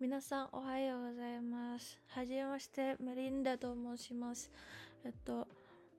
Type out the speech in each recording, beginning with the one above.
皆さんおはようございます。はじめまして、メリンダと申します。えっと、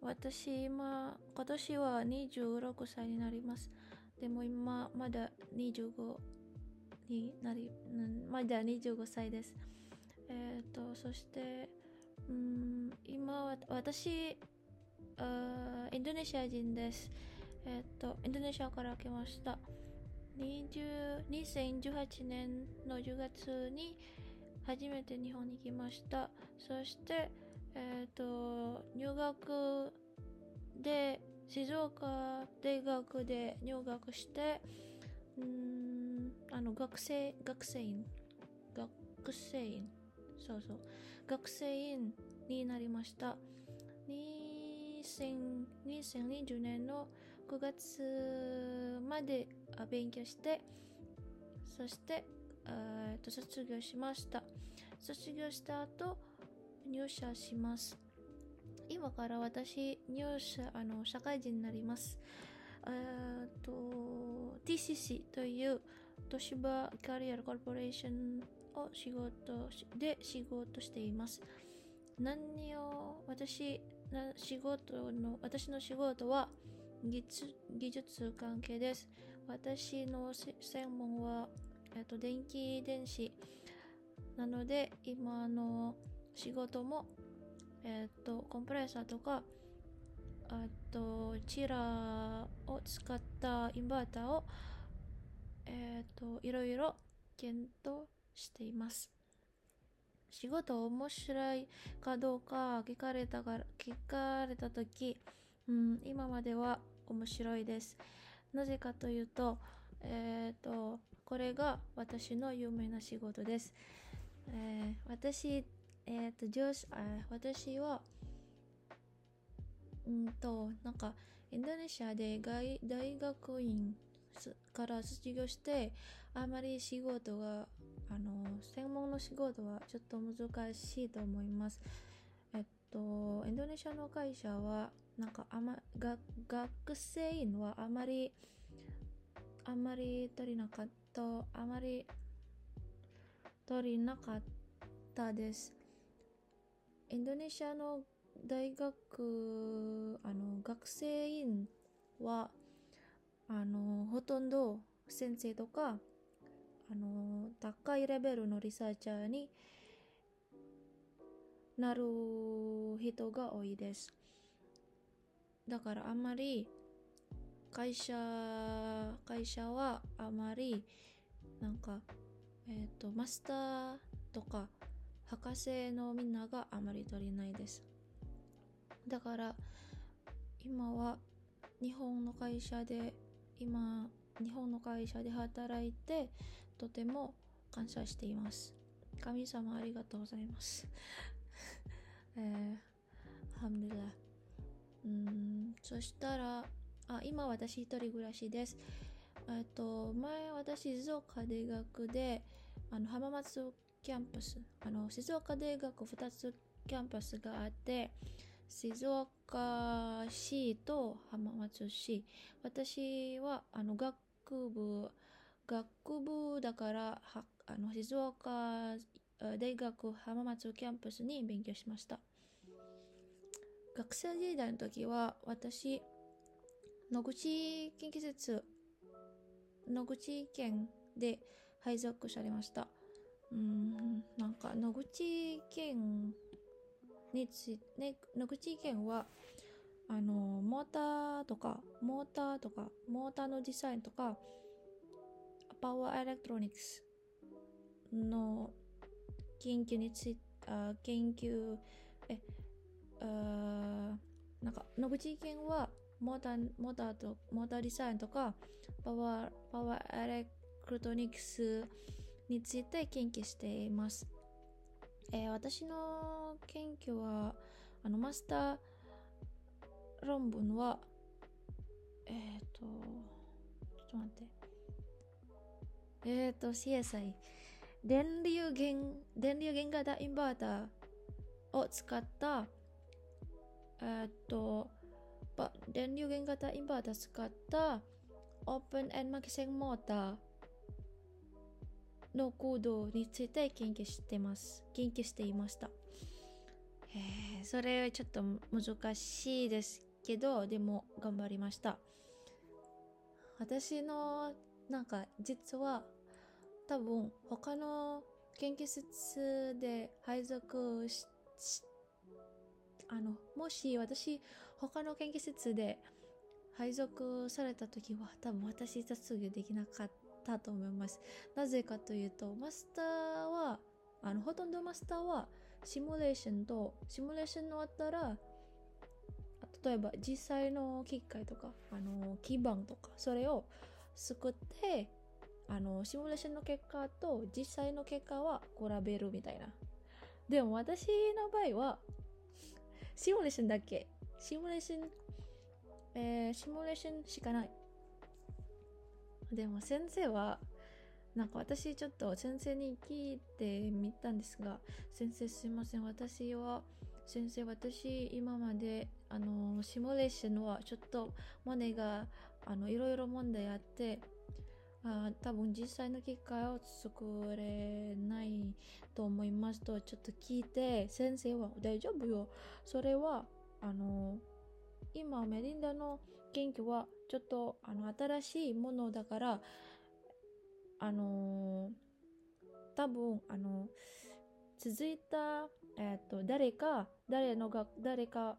私今、今年は26歳になります。でも今、まだ25になり、まだ25歳です。えっと、そして、うん、今、私、インドネシア人です。えっと、インドネシアから来ました。20 2018年の10月に初めて日本に来ました。そして、えっ、と、入学で、静岡大学で入学して、うん、あの、学生、学生院、学生院、そうそう、学生院になりました。2020年の9月まで勉強して、そして、と卒業しました。卒業した後、入社します。今から私、入社、あの、社会人になります。と、TCC という東芝キャリアコーポレーションを仕事で仕事しています。何を私仕事の私の仕事は技術関係です。私の専門は、えっと、電気電子なので今の仕事も、えっと、コンプレッサーとかあとチラーを使ったインバーターを、えっと、いろいろ検討しています。仕事面白いかどうか聞かれたから、聞かれたとき、うん、今までは面白いです。なぜかというと、えっ、と、これが私の有名な仕事です。えー私、えっ、と、上司、あ私は、うんと、なんか、インドネシアで外大学院から卒業して、あまり仕事が、あの、専門の仕事はちょっと難しいと思います。と、インドネシアの会社は、なんかあま、が学生院はあまり、あまり取りなかった、あまり取りなかったです。インドネシアの大学、あの、学生院は、あの、ほとんど先生とか、あの、高いレベルのリサーチャーになる人が多いです。だからあんまり会社、会社はあまりなんか、えっ、と、マスターとか博士のみんながあまり取りないです。だから今は日本の会社で今日本の会社で働いてとても感謝しています神様ありがとうございますえー、ハムラうんそしたらあ今私一人暮らしです。えっと前私静岡大学であの浜松キャンパスあの静岡大学2つキャンパスがあって静岡市と浜松市。私はあの学部学部だからはあの静岡大学浜松キャンパスに勉強しました。学生時代の時は私野口研究室野口研で配属されました。うんなんか野口研について、ね、野口研はあのモーターとかモーターとかモーターのデザインとかパワーエレクトロニクスの研究についてあ研究えなんか野口研はモーターモーターとモーターデザインとかパワーパワーエレクトニクスについて研究しています。えー私の研究はあのマスター論文はえっ、とちょっと待って。えっ、と CSI 電流源電流源型インバーターを使ったえっ、と電流源型インバータ使ったオープンエンマキセングモーターの行動について研究してます。研究していました。えー、それはちょっと難しいですけどでも頑張りました。私のなんか実は多分他の研究室で配属しあのもし私他の研究室で配属された時は多分私すぐできなかったと思います。なぜかというとマスターはあのほとんどマスターはシミュレーションとシミュレーション終わったら例えば実際の機械とかあの基盤とかそれを作ってあのシミュレーションの結果と実際の結果は比べるみたいな。でも私の場合はシミュレーションだけ？シミュレーション？えー、シミュレーションしかない。でも先生はなんか私ちょっと先生に聞いてみたんですが先生すいません。私は先生私今まであのシミュレーションはちょっとマネがあのいろいろ問題あってあ多分実際の結果を作れないと思いますとちょっと聞いて先生は大丈夫よ。それはあの今メリンダの研究はちょっとあの新しいものだからあの、多分、あの続いた、えっ、と、誰か、誰のが、誰か、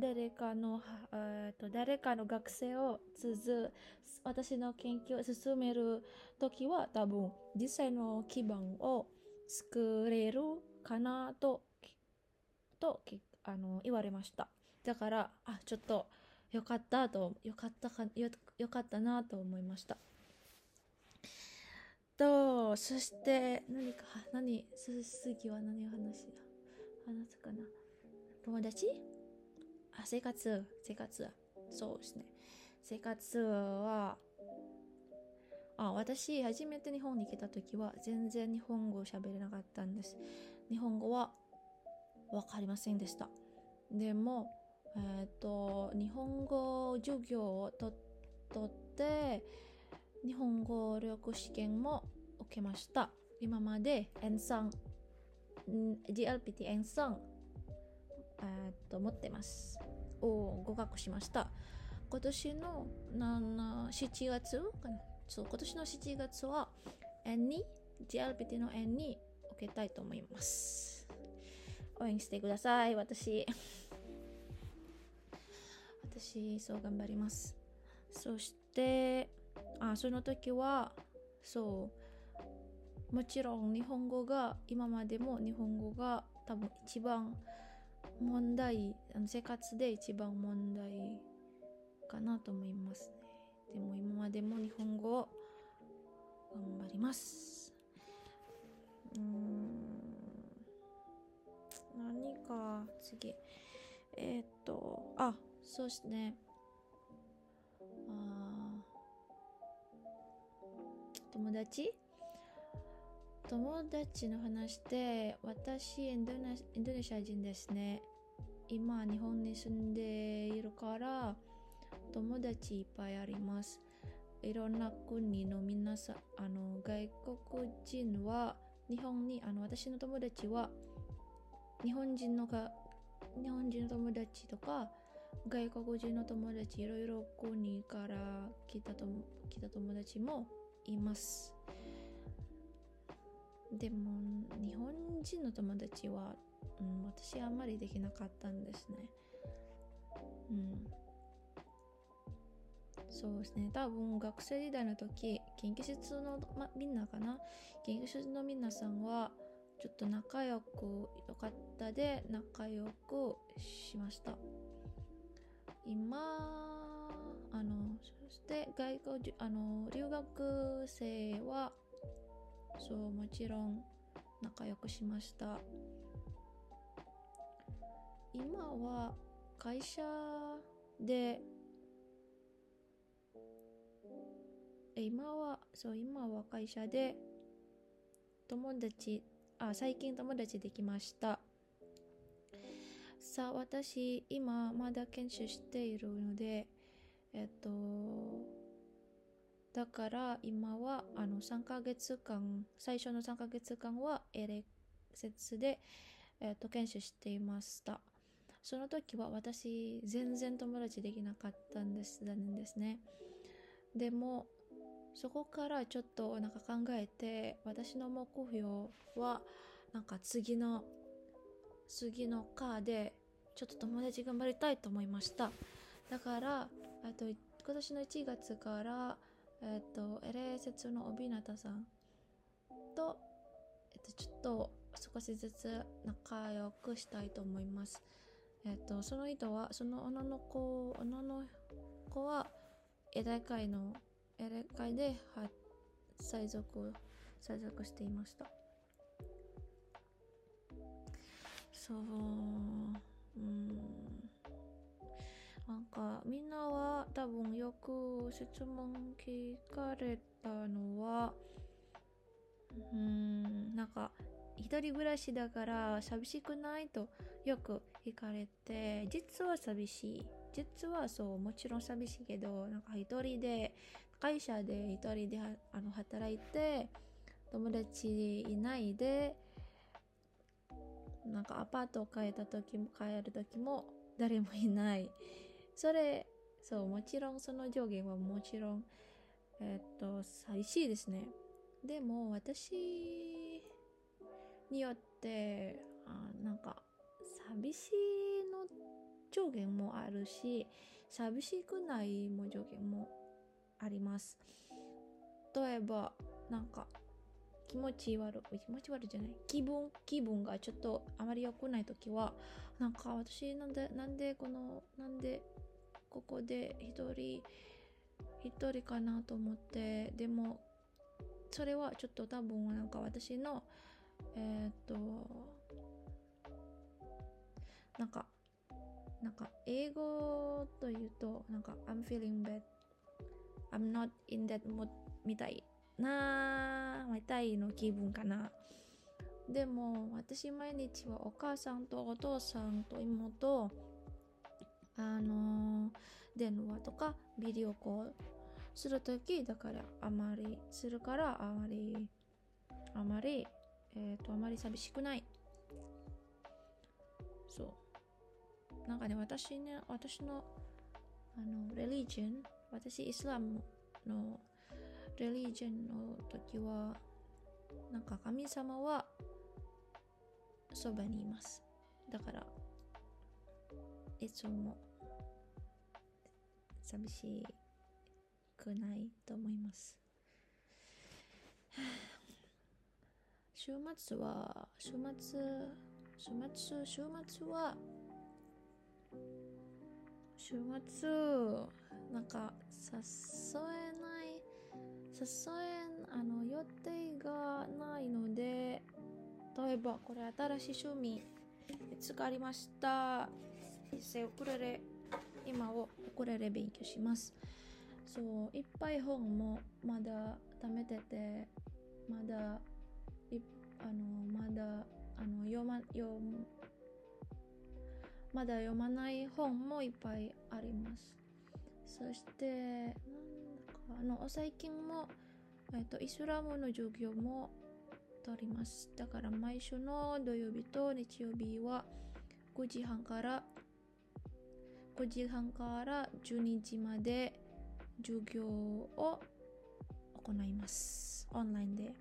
誰かの、え、ー、と、誰かの学生を続、私の研究を進めるときは、多分、実際の基盤を作れるかなと、と、あの、言われました。だから、あ、ちょっと、よかったと、よかったか、よ、よかったなと思いました。と、そして、何か、何、次は何話話すかな友達？あ、生活、生活。そうですね。生活は、あ、私、初めて日本に来た時は、全然日本語を喋れなかったんです。日本語は、わかりませんでした。でも、えっ、ー、と、日本語授業をとって、日本語力試験も受けました。今まで N3、GLPT N3、えっと、持ってます。を合格しました。今年の7月かな？そう、今年の7月は N2、GLPT の N2 受けたいと思います。応援してください、私。私、そう頑張ります。そして、あその時はそうもちろん日本語が今までも日本語が多分一番問題あの生活で一番問題かなと思いますね。でも今までも日本語を頑張ります。うん何か次。えー、っとあそうですね。友達？友達の話で私インドネシア人ですね。今日本に住んでいるから友達いっぱいあります。いろんな国の皆さんあの外国人は日本にあの私の友達は日本人のが日本人の友達とか外国人の友達いろいろ国から来たと来た友達もいます。でも日本人の友達は、うん、私あんまりできなかったんですね。うん。そうですね。多分学生時代の時研究室の、ま、みんなかな？研究室の皆さんはちょっと仲良くよかったで仲良くしました。今あのそして外国あの留学生はそうもちろん仲良くしました。今は会社で今はそう今は会社で友達あ最近友達できました。さあ私今まだ研修しているのでえっとだから今はあの3ヶ月間最初の3ヶ月間はエレセツで、えー、と研修していました。その時は私全然友達できなかったんです残念ですね。でもそこからちょっとなんか考えて私の目標はなんか次の次の課でちょっと友達頑張りたいと思いました。だからあと今年の1月からえっ、と LA の帯名さんと、えっ、と、ちょっと少しずつ仲良くしたいと思います。えっ、とその人はその女の子女の子は英大会の英大会では最属最属していました。そううん。なんかみんなは多分よく質問聞かれたのはうんなんか一人暮らしだから寂しくないとよく聞かれて実は寂しい。実はそうもちろん寂しいけどなんか一人で会社で一人であの働いて友達いないでなんかアパートを変えた時も帰る時も誰もいない。それそうもちろんその上限はもちろんえっと寂しいですね。でも私によってあなんか寂しいの上限もあるし寂しくないも上限もあります。例えばなんか気持ち悪い気持ち悪いじゃない。気分気分がちょっとあまり良くない時はなんか私なんでなんでこのなんでここで一人一人かなと思ってでもそれはちょっと多分なんか私のえー、っとなんかなんか英語というとなんか I'm feeling bad. I'm not in that mood みたいなみたいの気分かな。でも私毎日はお母さんとお父さんと妹あの電話とかビデオコールするときだからあまりするからあまりあまりえっ、ー、とあまり寂しくない。そう。なんかね私ね私のあのレリジョン私イスラムのレリジョンの時はなんか神様はそばにいます。だからいつも寂しくないと思います。週末は週末週末週末は週末なんか誘えない誘えあの予定がないので例えばこれ新しい趣味使いました。エッセイウクレレ今をウクレレ勉強します。そういっぱい本もまだ貯めててまだあのまだあの読ま読まだ読まない本もいっぱいあります。そしてなんだかあの最近も、えっと、イスラムの授業も取ります。だから毎週の土曜日と日曜日は5時半から5時半から12時まで授業を行います。オンラインで。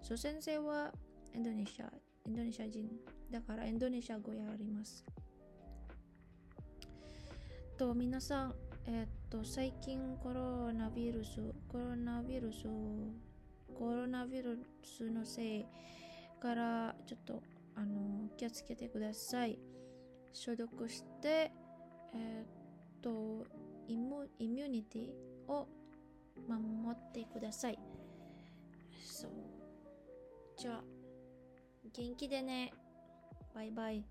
そう先生はインドネシアインドネシア人だからインドネシア語やります。と皆さんえっと最近コロナウイルスコロナウイルスコロナウイルスのせいからちょっとあの気をつけてください。消毒してえっとイムイミュニティを守ってください。そう。じゃあ元気でね。バイバイ。